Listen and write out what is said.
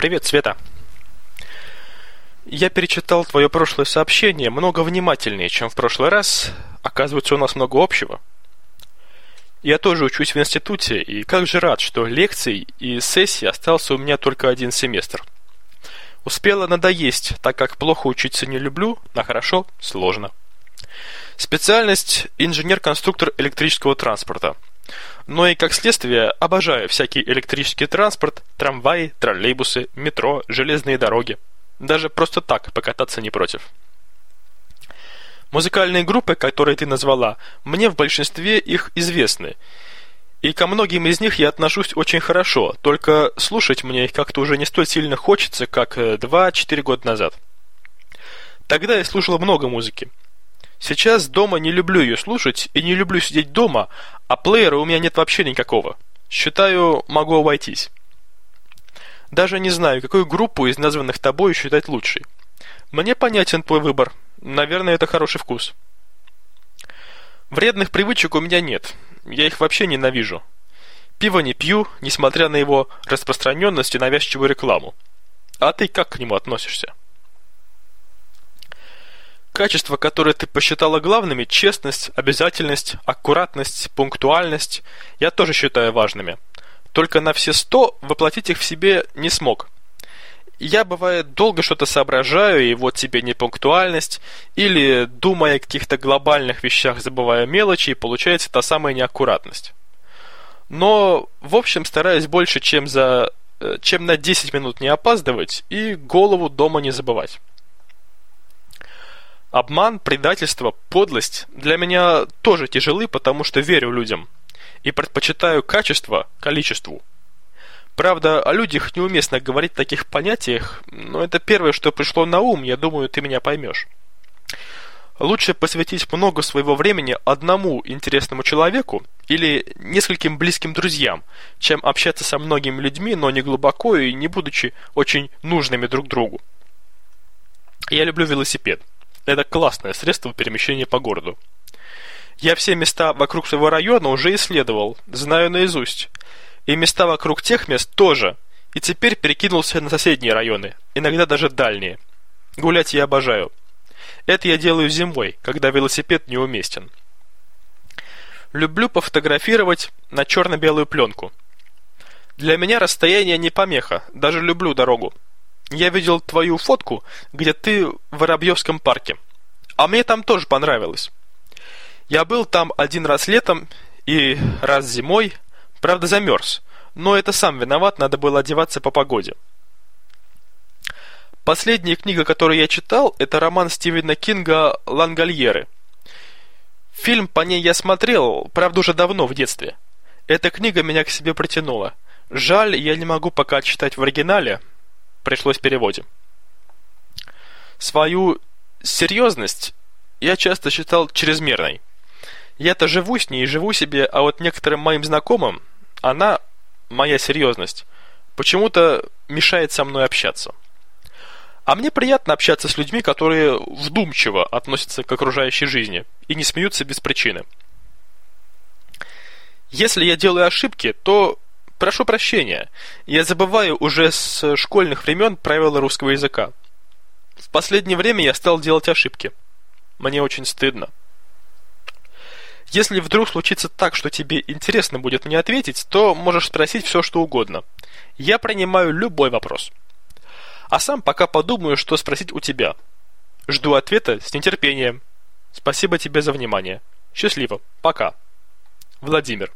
Привет, Света. Я перечитал твое прошлое сообщение много внимательнее, чем в прошлый раз. Оказывается, у нас много общего. Я тоже учусь в институте, и как же рад, что лекций и сессий остался у меня только один семестр. Успела надоесть, так как плохо учиться не люблю, а хорошо – сложно. Специальность – инженер-конструктор электрического транспорта. Но и как следствие обожаю всякий электрический транспорт, трамваи, троллейбусы, метро, железные дороги. Даже просто так покататься не против. Музыкальные группы, которые ты назвала, мне в большинстве их известны. И ко многим из них я отношусь очень хорошо, только слушать мне их как-то уже не столь сильно хочется, как 2-4 э, года назад. Тогда я слушал много музыки. Сейчас дома не люблю ее слушать и не люблю сидеть дома, а плеера у меня нет вообще никакого. Считаю, могу обойтись. Даже не знаю, какую группу из названных тобой считать лучшей. Мне понятен твой выбор. Наверное, это хороший вкус. Вредных привычек у меня нет. Я их вообще ненавижу. Пиво не пью, несмотря на его распространенность и навязчивую рекламу. А ты как к нему относишься? Качества, которые ты посчитала главными, честность, обязательность, аккуратность, пунктуальность, я тоже считаю важными. Только на все сто воплотить их в себе не смог. Я, бывает, долго что-то соображаю, и вот тебе непунктуальность, или, думая о каких-то глобальных вещах, забывая мелочи, и получается та самая неаккуратность. Но, в общем, стараюсь больше, чем, за, э, чем на 10 минут не опаздывать, и голову дома не забывать. Обман, предательство, подлость для меня тоже тяжелы, потому что верю людям и предпочитаю качество количеству. Правда, о людях неуместно говорить в таких понятиях, но это первое, что пришло на ум, я думаю, ты меня поймешь. Лучше посвятить много своего времени одному интересному человеку или нескольким близким друзьям, чем общаться со многими людьми, но не глубоко и не будучи очень нужными друг другу. Я люблю велосипед. Это классное средство перемещения по городу. Я все места вокруг своего района уже исследовал, знаю наизусть. И места вокруг тех мест тоже. И теперь перекинулся на соседние районы, иногда даже дальние. Гулять я обожаю. Это я делаю зимой, когда велосипед неуместен. Люблю пофотографировать на черно-белую пленку. Для меня расстояние не помеха, даже люблю дорогу. Я видел твою фотку, где ты в Воробьевском парке. А мне там тоже понравилось. Я был там один раз летом и раз зимой, правда замерз, но это сам виноват, надо было одеваться по погоде. Последняя книга, которую я читал, это роман Стивена Кинга «Лангольеры». Фильм по ней я смотрел, правда уже давно, в детстве. Эта книга меня к себе притянула. Жаль, я не могу пока читать в оригинале, пришлось в переводе. Свою серьезность я часто считал чрезмерной. Я-то живу с ней и живу себе, а вот некоторым моим знакомым она, моя серьезность, почему-то мешает со мной общаться. А мне приятно общаться с людьми, которые вдумчиво относятся к окружающей жизни и не смеются без причины. Если я делаю ошибки, то прошу прощения. Я забываю уже с школьных времен правила русского языка. В последнее время я стал делать ошибки. Мне очень стыдно. Если вдруг случится так, что тебе интересно будет мне ответить, то можешь спросить все, что угодно. Я принимаю любой вопрос. А сам пока подумаю, что спросить у тебя. Жду ответа с нетерпением. Спасибо тебе за внимание. Счастливо. Пока. Владимир.